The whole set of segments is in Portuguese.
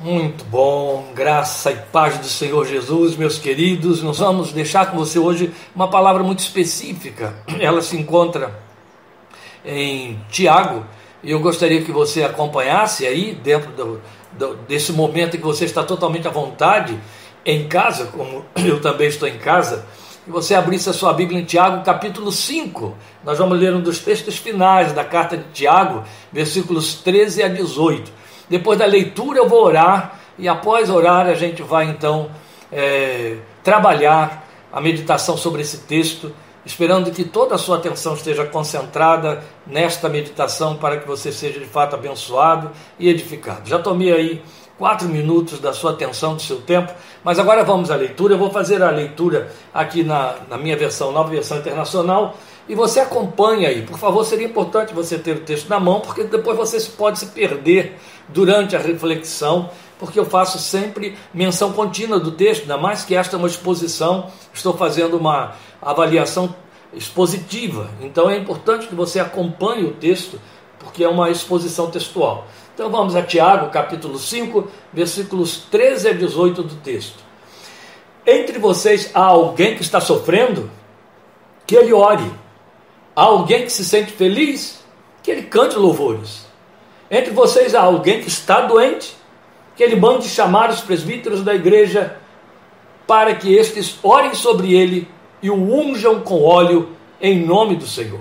Muito bom, graça e paz do Senhor Jesus, meus queridos. Nós vamos deixar com você hoje uma palavra muito específica. Ela se encontra em Tiago, e eu gostaria que você acompanhasse aí, dentro do, do, desse momento em que você está totalmente à vontade, em casa, como eu também estou em casa, que você abrisse a sua Bíblia em Tiago, capítulo 5. Nós vamos ler um dos textos finais da carta de Tiago, versículos 13 a 18. Depois da leitura eu vou orar e após orar a gente vai então é, trabalhar a meditação sobre esse texto, esperando que toda a sua atenção esteja concentrada nesta meditação para que você seja de fato abençoado e edificado. Já tomei aí quatro minutos da sua atenção, do seu tempo, mas agora vamos à leitura. Eu vou fazer a leitura aqui na, na minha versão, nova versão internacional e você acompanha aí. Por favor, seria importante você ter o texto na mão, porque depois você pode se perder durante a reflexão, porque eu faço sempre menção contínua do texto, ainda mais que esta é uma exposição, estou fazendo uma avaliação expositiva. Então é importante que você acompanhe o texto, porque é uma exposição textual. Então vamos a Tiago, capítulo 5, versículos 13 a 18 do texto. Entre vocês há alguém que está sofrendo? Que ele ore. Há alguém que se sente feliz? Que ele cante louvores. Entre vocês há alguém que está doente? Que ele mande chamar os presbíteros da igreja para que estes orem sobre ele e o unjam com óleo em nome do Senhor.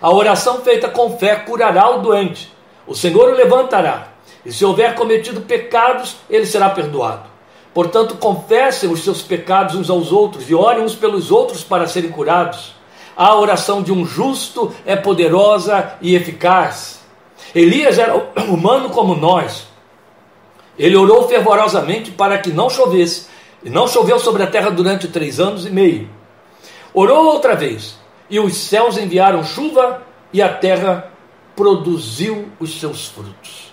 A oração feita com fé curará o doente. O Senhor o levantará. E se houver cometido pecados, ele será perdoado. Portanto, confessem os seus pecados uns aos outros e orem uns pelos outros para serem curados. A oração de um justo é poderosa e eficaz. Elias era humano como nós. Ele orou fervorosamente para que não chovesse, e não choveu sobre a terra durante três anos e meio. Orou outra vez, e os céus enviaram chuva, e a terra produziu os seus frutos.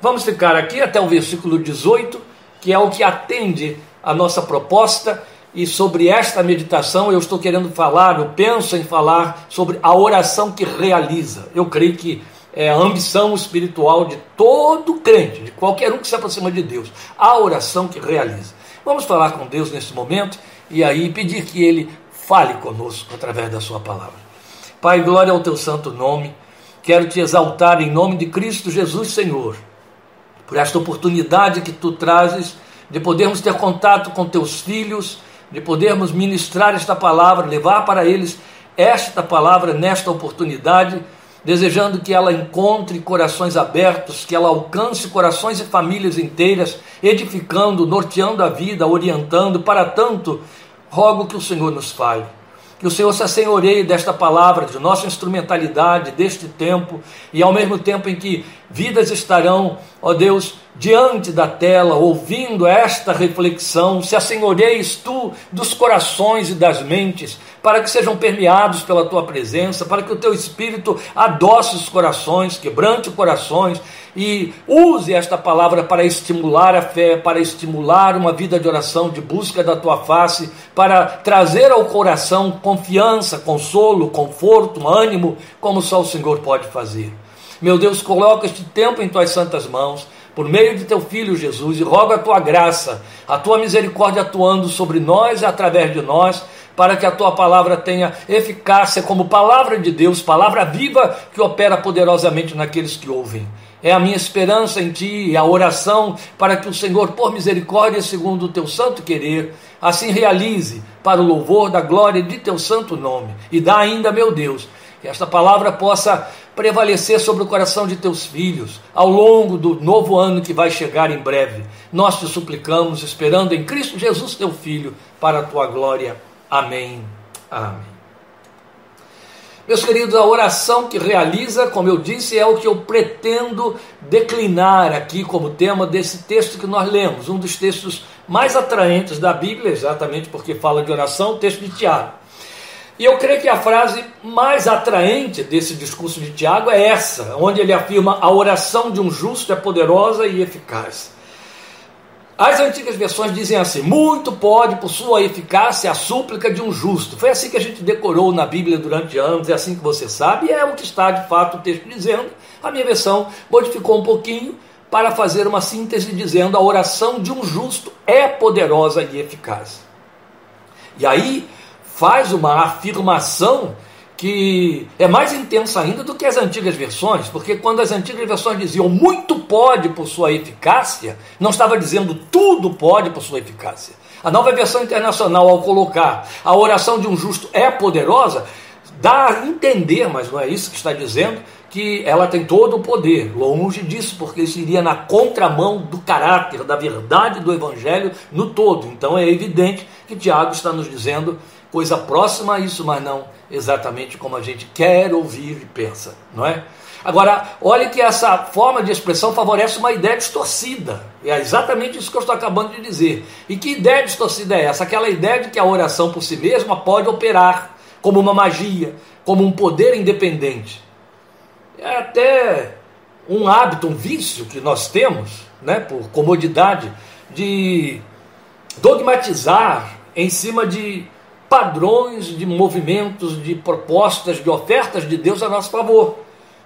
Vamos ficar aqui até o versículo 18, que é o que atende a nossa proposta e sobre esta meditação eu estou querendo falar, eu penso em falar sobre a oração que realiza. Eu creio que é a ambição espiritual de todo crente, de qualquer um que se aproxima de Deus, a oração que realiza. Vamos falar com Deus nesse momento e aí pedir que Ele fale conosco através da Sua palavra. Pai, glória ao Teu santo nome. Quero te exaltar em nome de Cristo Jesus, Senhor, por esta oportunidade que Tu trazes de podermos ter contato com Teus filhos de podermos ministrar esta palavra, levar para eles esta palavra nesta oportunidade, desejando que ela encontre corações abertos, que ela alcance corações e famílias inteiras, edificando, norteando a vida, orientando. Para tanto, rogo que o Senhor nos fale. Que o Senhor se assenhoreie desta palavra, de nossa instrumentalidade, deste tempo, e ao mesmo tempo em que vidas estarão, ó Deus, diante da tela, ouvindo esta reflexão, se assenhoreis tu dos corações e das mentes, para que sejam permeados pela tua presença, para que o teu espírito adoce os corações, quebrante os corações e use esta palavra para estimular a fé, para estimular uma vida de oração, de busca da tua face, para trazer ao coração confiança, consolo, conforto, ânimo, como só o Senhor pode fazer. Meu Deus, coloca este tempo em tuas santas mãos por meio de teu Filho Jesus, e rogo a tua graça, a tua misericórdia atuando sobre nós e através de nós, para que a tua palavra tenha eficácia como palavra de Deus, palavra viva que opera poderosamente naqueles que ouvem. É a minha esperança em ti a oração para que o Senhor, por misericórdia, segundo o teu santo querer, assim realize para o louvor da glória de teu santo nome. E dá ainda, meu Deus, que esta palavra possa prevalecer sobre o coração de teus filhos ao longo do novo ano que vai chegar em breve. Nós te suplicamos, esperando em Cristo Jesus, teu Filho, para a tua glória. Amém. Amém. Meus queridos, a oração que realiza, como eu disse, é o que eu pretendo declinar aqui como tema desse texto que nós lemos, um dos textos mais atraentes da Bíblia, exatamente porque fala de oração, o texto de Tiago. E eu creio que a frase mais atraente desse discurso de Tiago é essa, onde ele afirma: a oração de um justo é poderosa e eficaz. As antigas versões dizem assim: muito pode, por sua eficácia, a súplica de um justo. Foi assim que a gente decorou na Bíblia durante anos, é assim que você sabe, e é o que está de fato o texto dizendo. A minha versão modificou um pouquinho para fazer uma síntese dizendo a oração de um justo é poderosa e eficaz. E aí faz uma afirmação que é mais intensa ainda do que as antigas versões, porque quando as antigas versões diziam muito pode por sua eficácia, não estava dizendo tudo pode por sua eficácia. A nova versão internacional, ao colocar a oração de um justo é poderosa, dá a entender, mas não é isso que está dizendo, que ela tem todo o poder. Longe disso, porque isso iria na contramão do caráter, da verdade do Evangelho no todo. Então é evidente que Tiago está nos dizendo coisa próxima a isso, mas não exatamente como a gente quer ouvir e pensa, não é? Agora, olhe que essa forma de expressão favorece uma ideia distorcida. É exatamente isso que eu estou acabando de dizer. E que ideia distorcida é essa? Aquela ideia de que a oração por si mesma pode operar como uma magia, como um poder independente. É até um hábito, um vício que nós temos, né, por comodidade, de dogmatizar em cima de padrões, de movimentos, de propostas, de ofertas de Deus a nosso favor.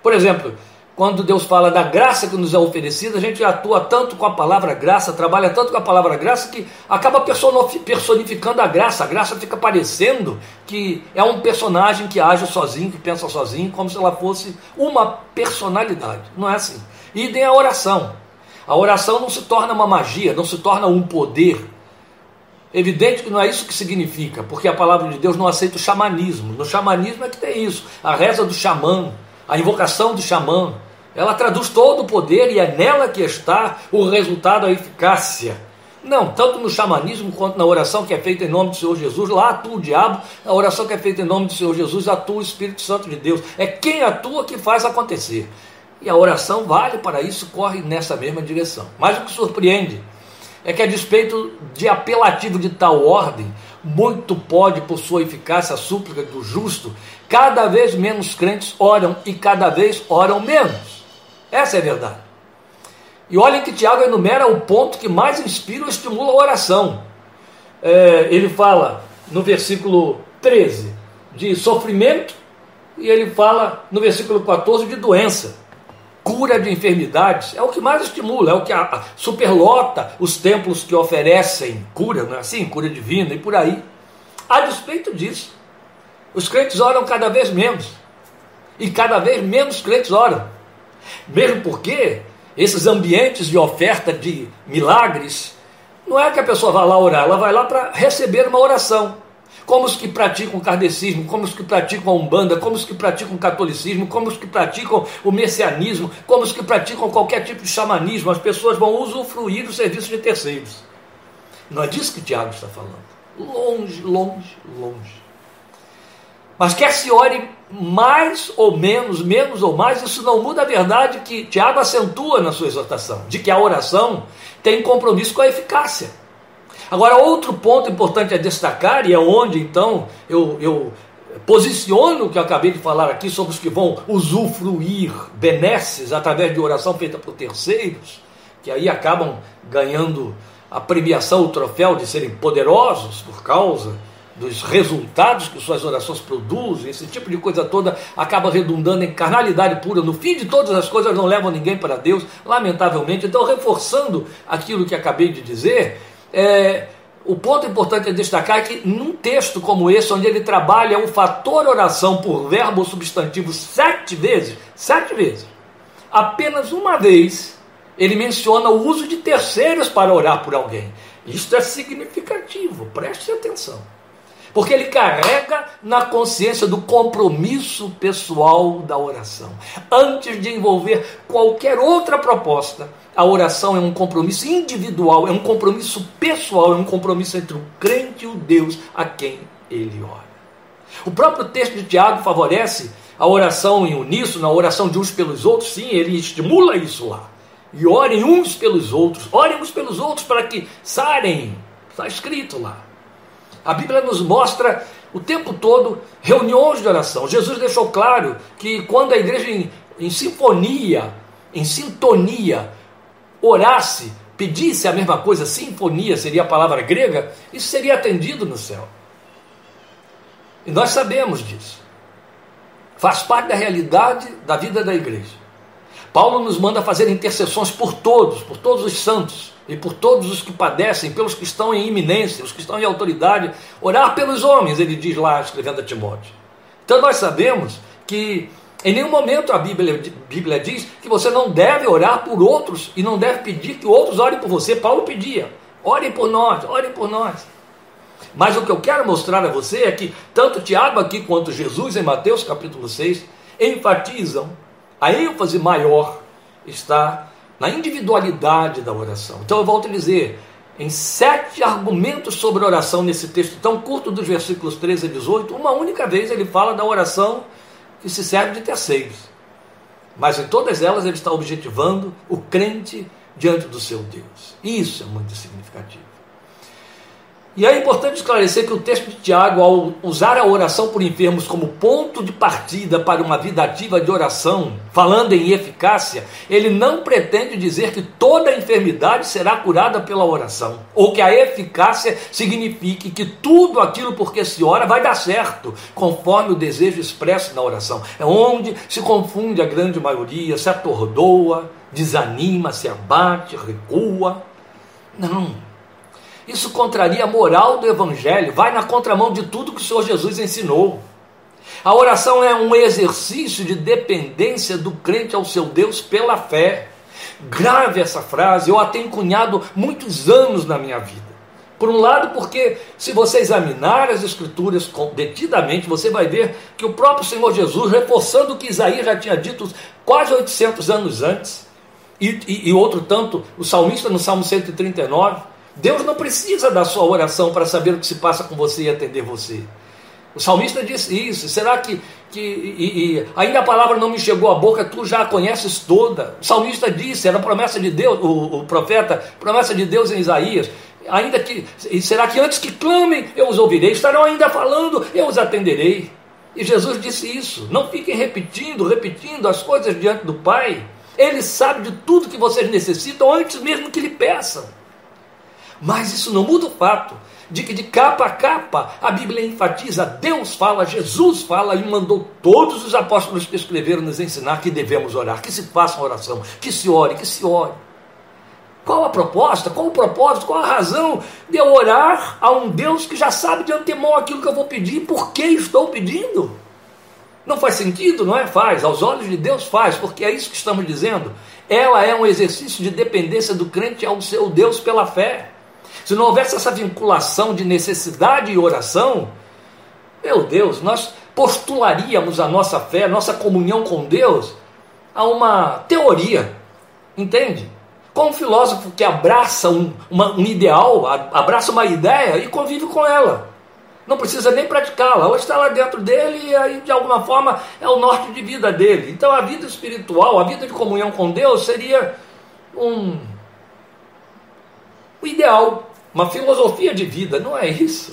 Por exemplo, quando Deus fala da graça que nos é oferecida, a gente atua tanto com a palavra graça, trabalha tanto com a palavra graça, que acaba personificando a graça. A graça fica parecendo que é um personagem que age sozinho, que pensa sozinho, como se ela fosse uma personalidade. Não é assim. Idem a oração. A oração não se torna uma magia, não se torna um poder. Evidente que não é isso que significa, porque a palavra de Deus não aceita o xamanismo. No xamanismo é que tem isso, a reza do xamã, a invocação do xamã, ela traduz todo o poder e é nela que está o resultado, a eficácia. Não, tanto no xamanismo quanto na oração que é feita em nome do Senhor Jesus, lá atua o diabo, a oração que é feita em nome do Senhor Jesus atua o Espírito Santo de Deus. É quem atua que faz acontecer. E a oração vale para isso, corre nessa mesma direção. Mas o que surpreende é que, a despeito de apelativo de tal ordem, muito pode, por sua eficácia, a súplica do justo, cada vez menos crentes oram e cada vez oram menos. Essa é a verdade. E olhem que Tiago enumera o ponto que mais inspira ou estimula a oração. É, ele fala no versículo 13 de sofrimento, e ele fala no versículo 14 de doença, cura de enfermidades. É o que mais estimula, é o que a, a, superlota os templos que oferecem cura, não é assim? Cura divina e por aí. A despeito disso, os crentes oram cada vez menos. E cada vez menos crentes oram. Mesmo porque esses ambientes de oferta de milagres, não é que a pessoa vá lá orar, ela vai lá para receber uma oração. Como os que praticam o kardecismo, como os que praticam a umbanda, como os que praticam o catolicismo, como os que praticam o messianismo, como os que praticam qualquer tipo de xamanismo, as pessoas vão usufruir do serviço de terceiros. Não é disso que Tiago está falando. Longe, longe, longe. Mas quer se ore mais ou menos, menos ou mais, isso não muda a verdade que Tiago acentua na sua exortação, de que a oração tem compromisso com a eficácia. Agora, outro ponto importante a destacar, e é onde então eu, eu posiciono o que eu acabei de falar aqui sobre os que vão usufruir benesses através de oração feita por terceiros, que aí acabam ganhando a premiação, o troféu de serem poderosos por causa dos resultados que suas orações produzem, esse tipo de coisa toda acaba redundando em carnalidade pura. No fim de todas as coisas não levam ninguém para Deus, lamentavelmente. Então, reforçando aquilo que acabei de dizer, é, o ponto importante a destacar é que num texto como esse, onde ele trabalha o fator oração por verbo substantivo sete vezes, sete vezes, apenas uma vez ele menciona o uso de terceiros para orar por alguém. Isto é significativo, preste atenção. Porque ele carrega na consciência do compromisso pessoal da oração. Antes de envolver qualquer outra proposta, a oração é um compromisso individual, é um compromisso pessoal, é um compromisso entre o crente e o Deus a quem ele ora. O próprio texto de Tiago favorece a oração em uníssono, a oração de uns pelos outros, sim, ele estimula isso lá. E orem uns pelos outros, orem uns pelos outros para que sarem. Está escrito lá. A Bíblia nos mostra o tempo todo reuniões de oração. Jesus deixou claro que quando a igreja em, em sinfonia, em sintonia, orasse, pedisse a mesma coisa, sinfonia seria a palavra grega, isso seria atendido no céu. E nós sabemos disso. Faz parte da realidade da vida da igreja. Paulo nos manda fazer intercessões por todos, por todos os santos e por todos os que padecem, pelos que estão em iminência, os que estão em autoridade, orar pelos homens, ele diz lá, escrevendo a Timóteo. Então nós sabemos que em nenhum momento a Bíblia, Bíblia diz que você não deve orar por outros e não deve pedir que outros orem por você. Paulo pedia: orem por nós, orem por nós. Mas o que eu quero mostrar a você é que tanto Tiago aqui quanto Jesus em Mateus capítulo 6 enfatizam a ênfase maior está na individualidade da oração. Então eu volto a dizer, em sete argumentos sobre oração nesse texto tão curto dos versículos 13 a 18, uma única vez ele fala da oração que se serve de terceiros. Mas em todas elas ele está objetivando o crente diante do seu Deus. Isso é muito significativo. E é importante esclarecer que o texto de Tiago, ao usar a oração por enfermos como ponto de partida para uma vida ativa de oração, falando em eficácia, ele não pretende dizer que toda enfermidade será curada pela oração, ou que a eficácia signifique que tudo aquilo por que se ora vai dar certo, conforme o desejo expresso na oração. É onde se confunde a grande maioria, se atordoa, desanima, se abate, recua. Não. Isso contraria a moral do Evangelho, vai na contramão de tudo que o Senhor Jesus ensinou. A oração é um exercício de dependência do crente ao seu Deus pela fé. Grave essa frase, eu a tenho cunhado muitos anos na minha vida. Por um lado, porque se você examinar as Escrituras detidamente, você vai ver que o próprio Senhor Jesus, reforçando o que Isaías já tinha dito quase 800 anos antes, e, e, e outro tanto, o salmista no Salmo 139, Deus não precisa da sua oração para saber o que se passa com você e atender você. O salmista disse isso. Será que, que e, e, ainda a palavra não me chegou à boca, tu já a conheces toda? O salmista disse, era promessa de Deus, o, o profeta, promessa de Deus em Isaías. Ainda que, será que antes que clamem, eu os ouvirei? Estarão ainda falando, eu os atenderei. E Jesus disse isso. Não fiquem repetindo, repetindo as coisas diante do Pai. Ele sabe de tudo que vocês necessitam antes mesmo que lhe peçam. Mas isso não muda o fato de que de capa a capa a Bíblia enfatiza, Deus fala, Jesus fala e mandou todos os apóstolos que escreveram nos ensinar que devemos orar, que se faça oração, que se ore, que se ore. Qual a proposta? Qual o propósito? Qual a razão de eu orar a um Deus que já sabe de antemão aquilo que eu vou pedir? Por que estou pedindo? Não faz sentido, não é? Faz. Aos olhos de Deus faz, porque é isso que estamos dizendo. Ela é um exercício de dependência do crente ao seu Deus pela fé. Se não houvesse essa vinculação de necessidade e oração, meu Deus, nós postularíamos a nossa fé, a nossa comunhão com Deus a uma teoria, entende? Como um filósofo que abraça um, uma, um ideal, abraça uma ideia e convive com ela. Não precisa nem praticá-la, ou está lá dentro dele e aí de alguma forma é o norte de vida dele. Então a vida espiritual, a vida de comunhão com Deus seria um o ideal uma filosofia de vida, não é isso.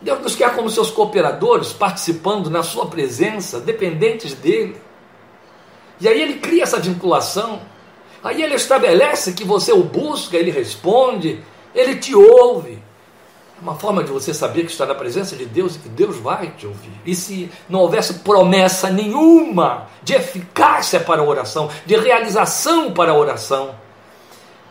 Deus nos quer como seus cooperadores, participando na sua presença, dependentes dele. E aí ele cria essa vinculação. Aí ele estabelece que você o busca, ele responde, ele te ouve. É uma forma de você saber que está na presença de Deus e que Deus vai te ouvir. E se não houvesse promessa nenhuma de eficácia para a oração, de realização para a oração,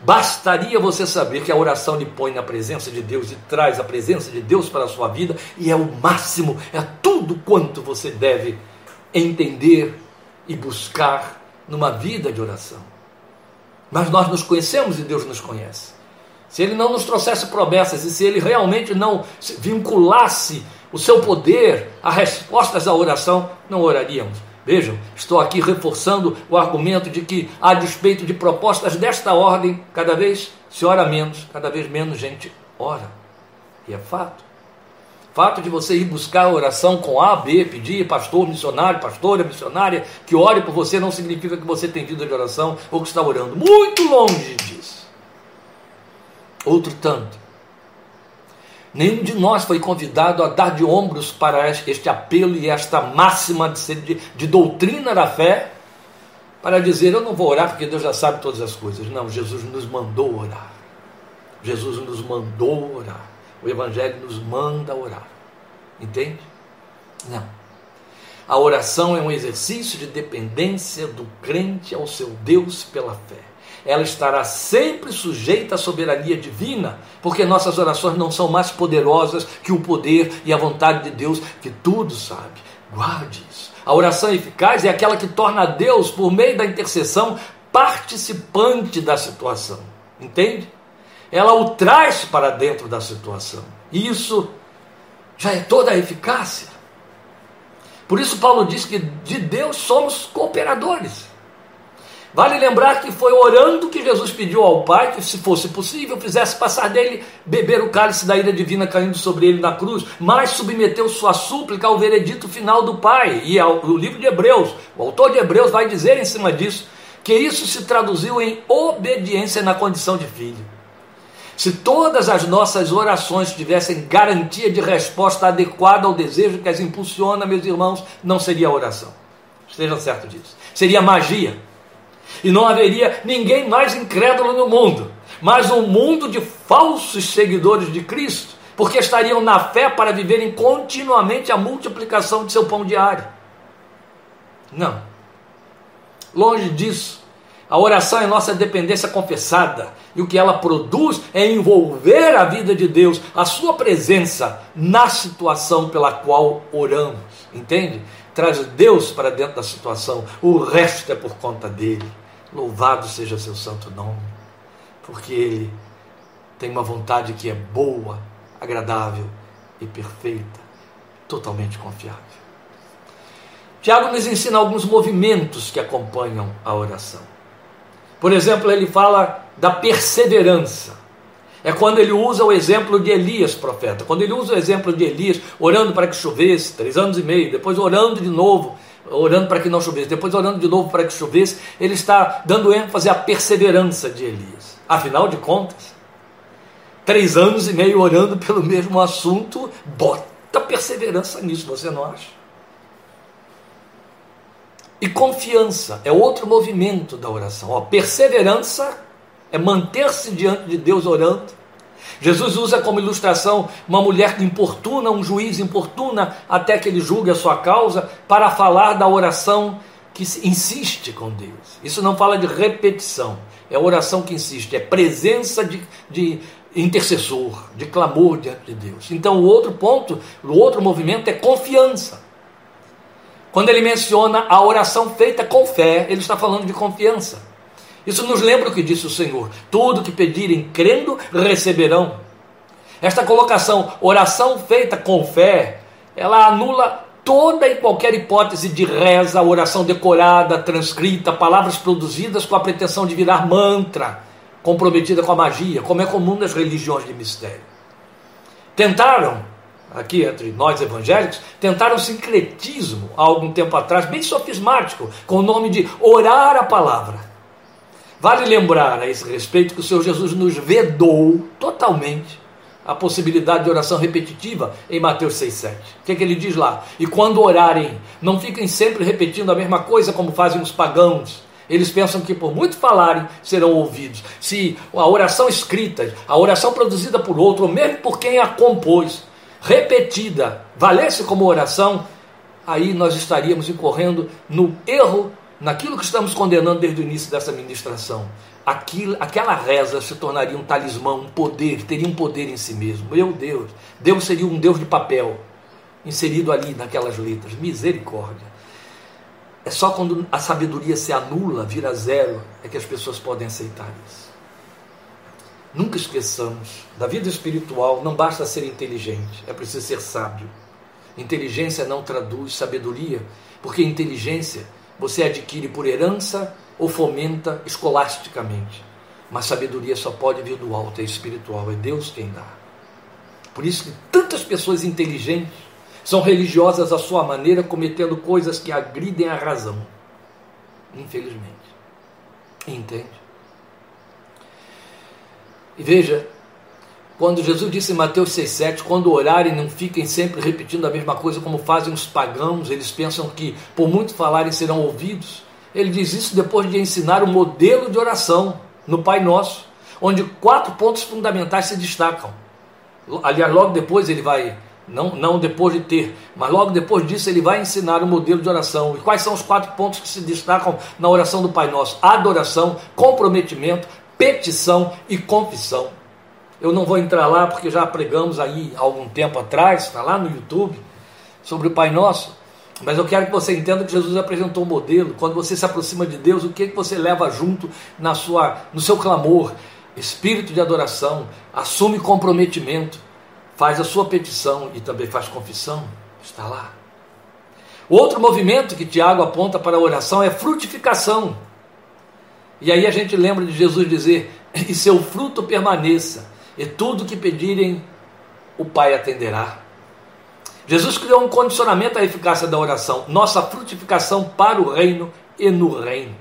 Bastaria você saber que a oração lhe põe na presença de Deus e traz a presença de Deus para a sua vida, e é o máximo, é tudo quanto você deve entender e buscar numa vida de oração. Mas nós nos conhecemos e Deus nos conhece. Se Ele não nos trouxesse promessas e se Ele realmente não vinculasse o seu poder a respostas à oração, não oraríamos. Vejam, estou aqui reforçando o argumento de que, a despeito de propostas desta ordem, cada vez se ora menos, cada vez menos gente ora. E é fato. Fato de você ir buscar a oração com A, B, pedir pastor, missionário, pastora, missionária, que ore por você, não significa que você tem vida de oração ou que está orando. Muito longe disso. Outro tanto Nenhum de nós foi convidado a dar de ombros para este apelo e esta máxima de, de, de doutrina da fé, para dizer: Eu não vou orar porque Deus já sabe todas as coisas. Não, Jesus nos mandou orar. Jesus nos mandou orar. O Evangelho nos manda orar. Entende? Não. A oração é um exercício de dependência do crente ao seu Deus pela fé. Ela estará sempre sujeita à soberania divina, porque nossas orações não são mais poderosas que o poder e a vontade de Deus, que tudo sabe. Guarde isso. A oração eficaz é aquela que torna Deus, por meio da intercessão, participante da situação. Entende? Ela o traz para dentro da situação. E isso já é toda a eficácia. Por isso, Paulo diz que de Deus somos cooperadores. Vale lembrar que foi orando que Jesus pediu ao Pai que, se fosse possível, fizesse passar dele beber o cálice da ira divina caindo sobre ele na cruz, mas submeteu sua súplica ao veredito final do Pai. E o livro de Hebreus, o autor de Hebreus vai dizer em cima disso que isso se traduziu em obediência na condição de filho. Se todas as nossas orações tivessem garantia de resposta adequada ao desejo que as impulsiona, meus irmãos, não seria oração. Estejam certos disso. Seria magia. E não haveria ninguém mais incrédulo no mundo, mas um mundo de falsos seguidores de Cristo, porque estariam na fé para viverem continuamente a multiplicação de seu pão diário. Não. Longe disso. A oração é nossa dependência confessada, e o que ela produz é envolver a vida de Deus, a sua presença na situação pela qual oramos. Entende? Traz Deus para dentro da situação, o resto é por conta dele. Louvado seja seu santo nome, porque ele tem uma vontade que é boa, agradável e perfeita, totalmente confiável. Tiago nos ensina alguns movimentos que acompanham a oração. Por exemplo, ele fala da perseverança. É quando ele usa o exemplo de Elias, profeta. Quando ele usa o exemplo de Elias, orando para que chovesse, três anos e meio, depois orando de novo, orando para que não chovesse, depois orando de novo para que chovesse, ele está dando ênfase à perseverança de Elias. Afinal de contas, três anos e meio orando pelo mesmo assunto, bota perseverança nisso, você não acha? E confiança é outro movimento da oração. Ó, perseverança é manter-se diante de Deus orando. Jesus usa como ilustração uma mulher que importuna, um juiz importuna até que ele julgue a sua causa, para falar da oração que insiste com Deus. Isso não fala de repetição, é oração que insiste, é presença de, de intercessor, de clamor diante de Deus. Então, o outro ponto, o outro movimento é confiança. Quando ele menciona a oração feita com fé, ele está falando de confiança. Isso nos lembra o que disse o Senhor: tudo que pedirem crendo, receberão. Esta colocação, oração feita com fé, ela anula toda e qualquer hipótese de reza, oração decorada, transcrita, palavras produzidas com a pretensão de virar mantra, comprometida com a magia, como é comum nas religiões de mistério. Tentaram aqui entre nós evangélicos, tentaram sincretismo há algum tempo atrás, bem sofismático, com o nome de orar a palavra. Vale lembrar a esse respeito que o Senhor Jesus nos vedou totalmente a possibilidade de oração repetitiva em Mateus 6,7. O que, é que ele diz lá? E quando orarem, não fiquem sempre repetindo a mesma coisa como fazem os pagãos. Eles pensam que por muito falarem serão ouvidos. Se a oração escrita, a oração produzida por outro, ou mesmo por quem a compôs, repetida, valesse como oração, aí nós estaríamos incorrendo no erro, naquilo que estamos condenando desde o início dessa ministração. Aquilo, aquela reza se tornaria um talismã, um poder, teria um poder em si mesmo. Meu Deus, Deus seria um Deus de papel, inserido ali naquelas letras. Misericórdia. É só quando a sabedoria se anula, vira zero, é que as pessoas podem aceitar isso. Nunca esqueçamos, da vida espiritual não basta ser inteligente, é preciso ser sábio. Inteligência não traduz sabedoria, porque inteligência você adquire por herança ou fomenta escolasticamente. Mas sabedoria só pode vir do alto, é espiritual, é Deus quem dá. Por isso que tantas pessoas inteligentes são religiosas à sua maneira, cometendo coisas que agridem a razão. Infelizmente. Entende? E veja, quando Jesus disse em Mateus 6,7: quando orarem, não fiquem sempre repetindo a mesma coisa como fazem os pagãos, eles pensam que por muito falarem serão ouvidos. Ele diz isso depois de ensinar o modelo de oração no Pai Nosso, onde quatro pontos fundamentais se destacam. Aliás, logo depois ele vai não, não depois de ter, mas logo depois disso ele vai ensinar o modelo de oração. E quais são os quatro pontos que se destacam na oração do Pai Nosso? Adoração, comprometimento, petição e confissão. Eu não vou entrar lá porque já pregamos aí algum tempo atrás, está lá no YouTube, sobre o Pai Nosso. Mas eu quero que você entenda que Jesus apresentou um modelo. Quando você se aproxima de Deus, o que, que você leva junto na sua, no seu clamor? Espírito de adoração, assume comprometimento faz a sua petição e também faz confissão, está lá. Outro movimento que Tiago aponta para a oração é frutificação. E aí a gente lembra de Jesus dizer: e seu fruto permaneça, e tudo que pedirem, o Pai atenderá. Jesus criou um condicionamento à eficácia da oração, nossa frutificação para o reino e no reino.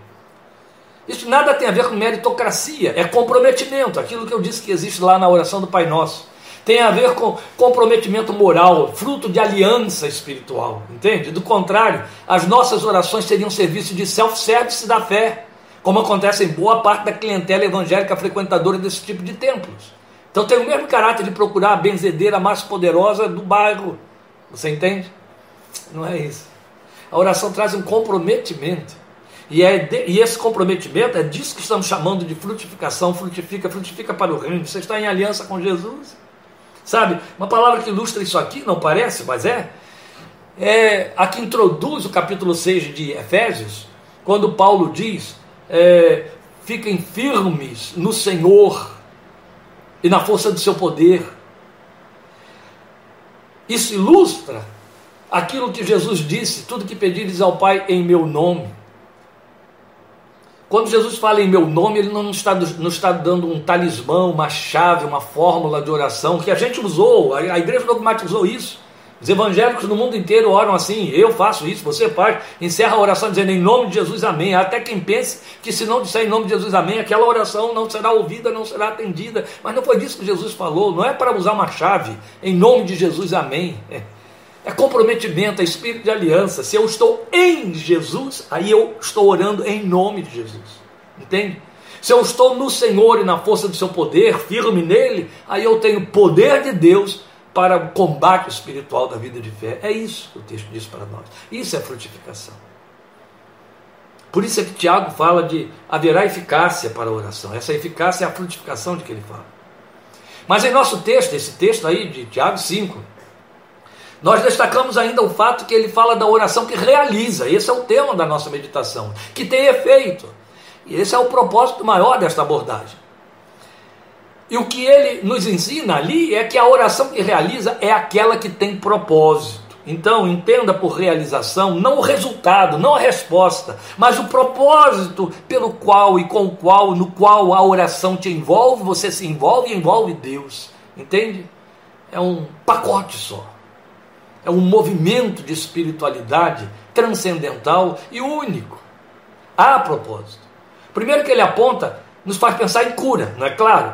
Isso nada tem a ver com meritocracia, é comprometimento, aquilo que eu disse que existe lá na oração do Pai Nosso tem a ver com comprometimento moral, fruto de aliança espiritual, entende? Do contrário, as nossas orações seriam serviço de self-service da fé, como acontece em boa parte da clientela evangélica frequentadora desse tipo de templos. Então tem o mesmo caráter de procurar a benzedeira mais poderosa do bairro. Você entende? Não é isso. A oração traz um comprometimento. E, é de, e esse comprometimento é disso que estamos chamando de frutificação. Frutifica, frutifica para o reino. Você está em aliança com Jesus. Sabe? Uma palavra que ilustra isso aqui, não parece, mas é. É a que introduz o capítulo 6 de Efésios, quando Paulo diz: é, fiquem firmes no Senhor e na força do seu poder. Isso ilustra aquilo que Jesus disse: tudo que pedires ao Pai em meu nome. Quando Jesus fala em meu nome, ele não está, não está dando um talismã, uma chave, uma fórmula de oração que a gente usou, a, a igreja dogmatizou isso. Os evangélicos no mundo inteiro oram assim, eu faço isso, você faz, encerra a oração dizendo em nome de Jesus, amém. Até quem pense que se não disser em nome de Jesus, amém, aquela oração não será ouvida, não será atendida. Mas não foi disso que Jesus falou, não é para usar uma chave, em nome de Jesus, amém. É é comprometimento, é espírito de aliança. Se eu estou em Jesus, aí eu estou orando em nome de Jesus. Entende? Se eu estou no Senhor e na força do seu poder, firme nele, aí eu tenho poder de Deus para o combate espiritual da vida de fé. É isso que o texto diz para nós. Isso é frutificação. Por isso é que Tiago fala de haverá eficácia para a oração. Essa eficácia é a frutificação de que ele fala. Mas em nosso texto, esse texto aí de Tiago 5, nós destacamos ainda o fato que ele fala da oração que realiza, esse é o tema da nossa meditação, que tem efeito. E esse é o propósito maior desta abordagem. E o que ele nos ensina ali é que a oração que realiza é aquela que tem propósito. Então, entenda por realização não o resultado, não a resposta, mas o propósito pelo qual e com o qual, no qual a oração te envolve, você se envolve e envolve Deus. Entende? É um pacote só é um movimento de espiritualidade transcendental e único. Há propósito. Primeiro que ele aponta, nos faz pensar em cura, não é claro?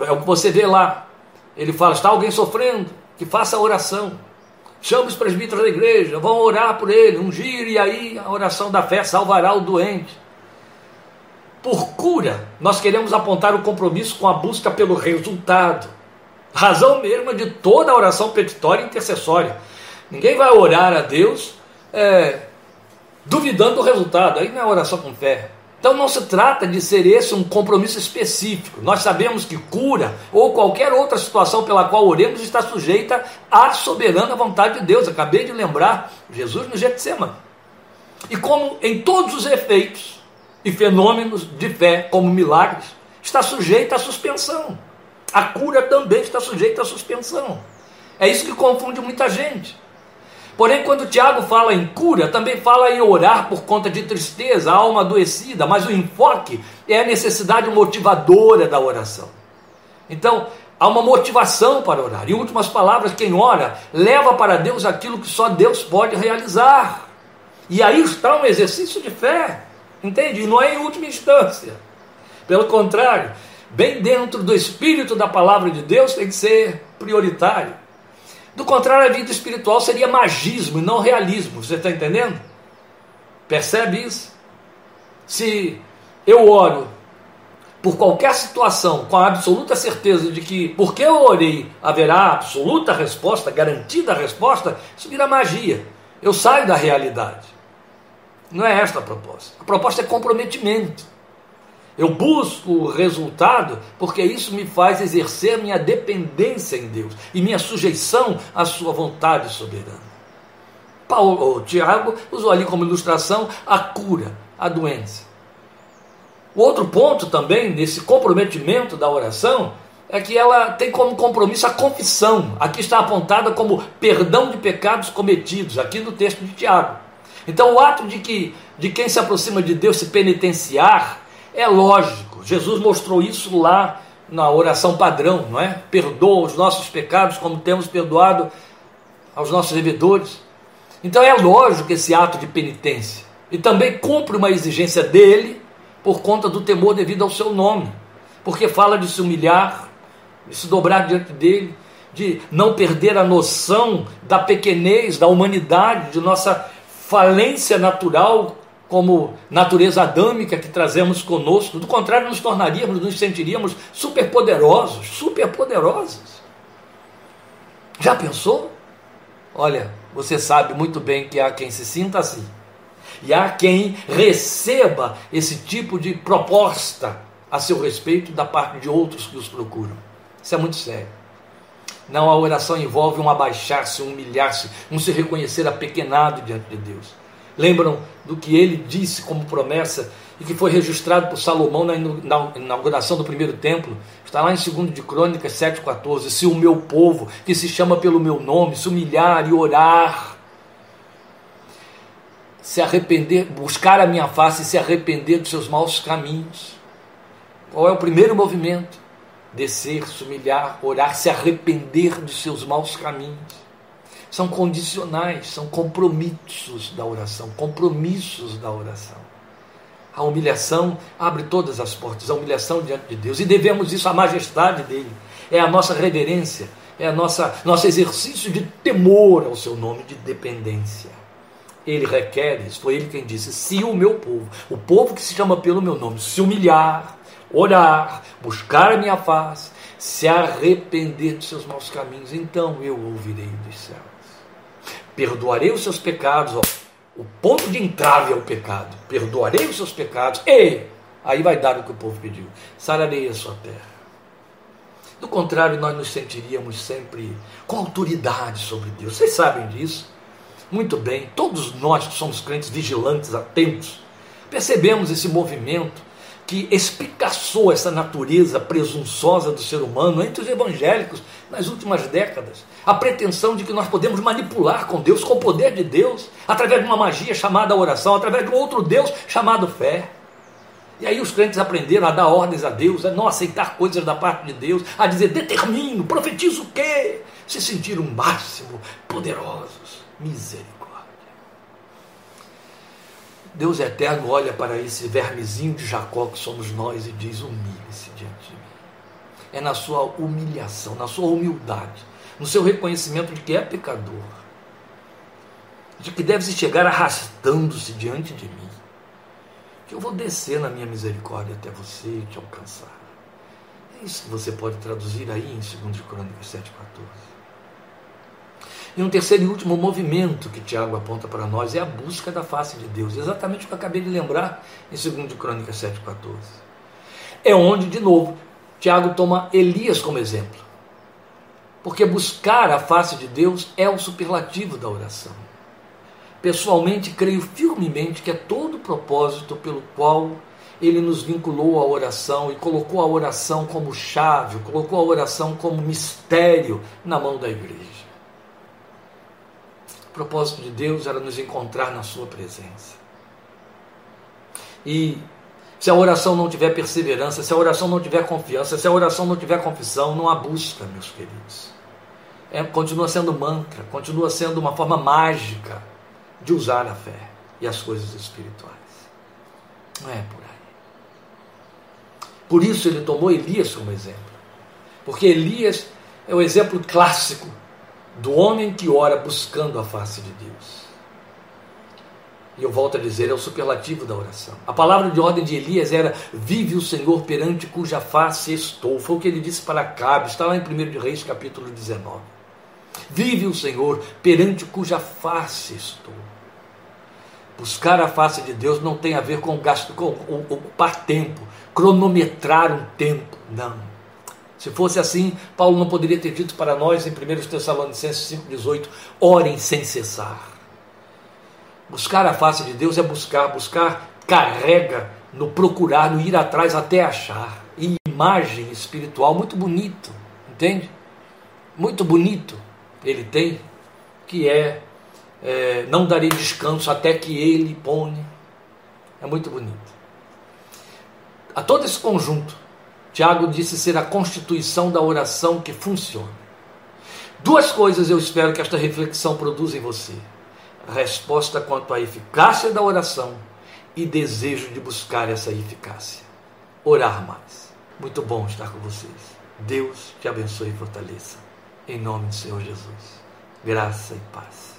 É o que você vê lá. Ele fala: está alguém sofrendo? Que faça a oração. Chame os presbíteros da igreja, vão orar por ele, ungir, e aí a oração da fé salvará o doente. Por cura, nós queremos apontar o compromisso com a busca pelo resultado. Razão mesma de toda a oração petitória e intercessória. Ninguém vai orar a Deus é, duvidando do resultado. Aí não é oração com fé. Então não se trata de ser esse um compromisso específico. Nós sabemos que cura ou qualquer outra situação pela qual oremos está sujeita à soberana vontade de Deus. Acabei de lembrar Jesus no Getsemane. E como em todos os efeitos e fenômenos de fé, como milagres, está sujeita à suspensão. A cura também está sujeita à suspensão. É isso que confunde muita gente. Porém, quando Tiago fala em cura, também fala em orar por conta de tristeza, alma adoecida, mas o enfoque é a necessidade motivadora da oração. Então, há uma motivação para orar. Em últimas palavras, quem ora leva para Deus aquilo que só Deus pode realizar. E aí está um exercício de fé, entende? E não é em última instância. Pelo contrário, bem dentro do espírito da palavra de Deus tem que ser prioritário. Do contrário, a vida espiritual seria magismo e não realismo. Você está entendendo? Percebe isso? Se eu oro por qualquer situação, com a absoluta certeza de que, porque eu orei, haverá absoluta resposta, garantida resposta, isso vira magia. Eu saio da realidade. Não é esta a proposta. A proposta é comprometimento. Eu busco o resultado porque isso me faz exercer minha dependência em Deus e minha sujeição à sua vontade soberana. Paulo, Tiago usou ali como ilustração a cura, a doença. O outro ponto também nesse comprometimento da oração é que ela tem como compromisso a confissão. Aqui está apontada como perdão de pecados cometidos, aqui no texto de Tiago. Então, o ato de que de quem se aproxima de Deus se penitenciar é lógico. Jesus mostrou isso lá na oração padrão, não é? Perdoa os nossos pecados como temos perdoado aos nossos devedores. Então é lógico esse ato de penitência. E também cumpre uma exigência dele por conta do temor devido ao seu nome. Porque fala de se humilhar, de se dobrar diante dele, de não perder a noção da pequenez, da humanidade, de nossa falência natural como natureza adâmica que trazemos conosco. Do contrário, nos tornaríamos, nos sentiríamos superpoderosos, superpoderosos. Já pensou? Olha, você sabe muito bem que há quem se sinta assim. E há quem receba esse tipo de proposta a seu respeito da parte de outros que os procuram. Isso é muito sério. Não, a oração envolve um abaixar-se, um humilhar-se, um se reconhecer apequenado diante de Deus. Lembram do que ele disse como promessa e que foi registrado por Salomão na inauguração do primeiro templo? Está lá em 2 de Crônicas 7,14. Se o meu povo, que se chama pelo meu nome, se humilhar e orar, se arrepender, buscar a minha face e se arrepender dos seus maus caminhos. Qual é o primeiro movimento? Descer, se humilhar, orar, se arrepender dos seus maus caminhos são condicionais, são compromissos da oração, compromissos da oração. A humilhação abre todas as portas, a humilhação diante de Deus, e devemos isso à majestade dele, é a nossa reverência, é a nossa nosso exercício de temor ao seu nome, de dependência. Ele requer isso, foi ele quem disse: se o meu povo, o povo que se chama pelo meu nome, se humilhar, orar, buscar a minha face, se arrepender dos seus maus caminhos, então eu ouvirei dos céus perdoarei os seus pecados. Ó. O ponto de entrave é o pecado. Perdoarei os seus pecados e aí vai dar o que o povo pediu. Sararei a sua terra. Do contrário, nós nos sentiríamos sempre com autoridade sobre Deus. Vocês sabem disso? Muito bem. Todos nós que somos crentes vigilantes, atentos, percebemos esse movimento que espicaçou essa natureza presunçosa do ser humano entre os evangélicos nas últimas décadas. A pretensão de que nós podemos manipular com Deus, com o poder de Deus, através de uma magia chamada oração, através de um outro Deus chamado fé. E aí os crentes aprenderam a dar ordens a Deus, a não aceitar coisas da parte de Deus, a dizer determino, profetizo o quê? Se sentiram máximo poderosos. Misericórdia. Deus eterno olha para esse vermezinho de Jacó que somos nós e diz: humilhe-se diante de mim. É na sua humilhação, na sua humildade, no seu reconhecimento de que é pecador, de que deve se chegar arrastando-se diante de mim, que eu vou descer na minha misericórdia até você e te alcançar. É isso que você pode traduzir aí em 2 Crônicas 7,14. E um terceiro e último movimento que Tiago aponta para nós é a busca da face de Deus. Exatamente o que eu acabei de lembrar em 2 Crônicas 7,14. É onde, de novo, Tiago toma Elias como exemplo. Porque buscar a face de Deus é o superlativo da oração. Pessoalmente, creio firmemente que é todo o propósito pelo qual ele nos vinculou à oração e colocou a oração como chave, colocou a oração como mistério na mão da igreja. Propósito de Deus era nos encontrar na Sua presença. E se a oração não tiver perseverança, se a oração não tiver confiança, se a oração não tiver confissão, não há busca, meus queridos. É, continua sendo mantra, continua sendo uma forma mágica de usar a fé e as coisas espirituais. Não é por aí. Por isso ele tomou Elias como exemplo. Porque Elias é o exemplo clássico do homem que ora buscando a face de Deus. E eu volto a dizer, é o superlativo da oração. A palavra de ordem de Elias era: Vive o Senhor perante cuja face estou. Foi o que ele disse para Cabe, está lá em 1 Reis, capítulo 19. Vive o Senhor perante cuja face estou. Buscar a face de Deus não tem a ver com, gasto, com ocupar tempo, cronometrar um tempo. Não. Se fosse assim, Paulo não poderia ter dito para nós em 1 Tessalonicenses 5,18: orem sem cessar. Buscar a face de Deus é buscar, buscar carrega no procurar, no ir atrás até achar. E imagem espiritual muito bonito, entende? Muito bonito ele tem, que é, é não darei descanso até que ele ponha. É muito bonito. A todo esse conjunto, Tiago disse ser a constituição da oração que funciona. Duas coisas eu espero que esta reflexão produza em você resposta quanto à eficácia da oração e desejo de buscar essa eficácia. Orar mais. Muito bom estar com vocês. Deus te abençoe e fortaleça. Em nome do Senhor Jesus. Graça e paz.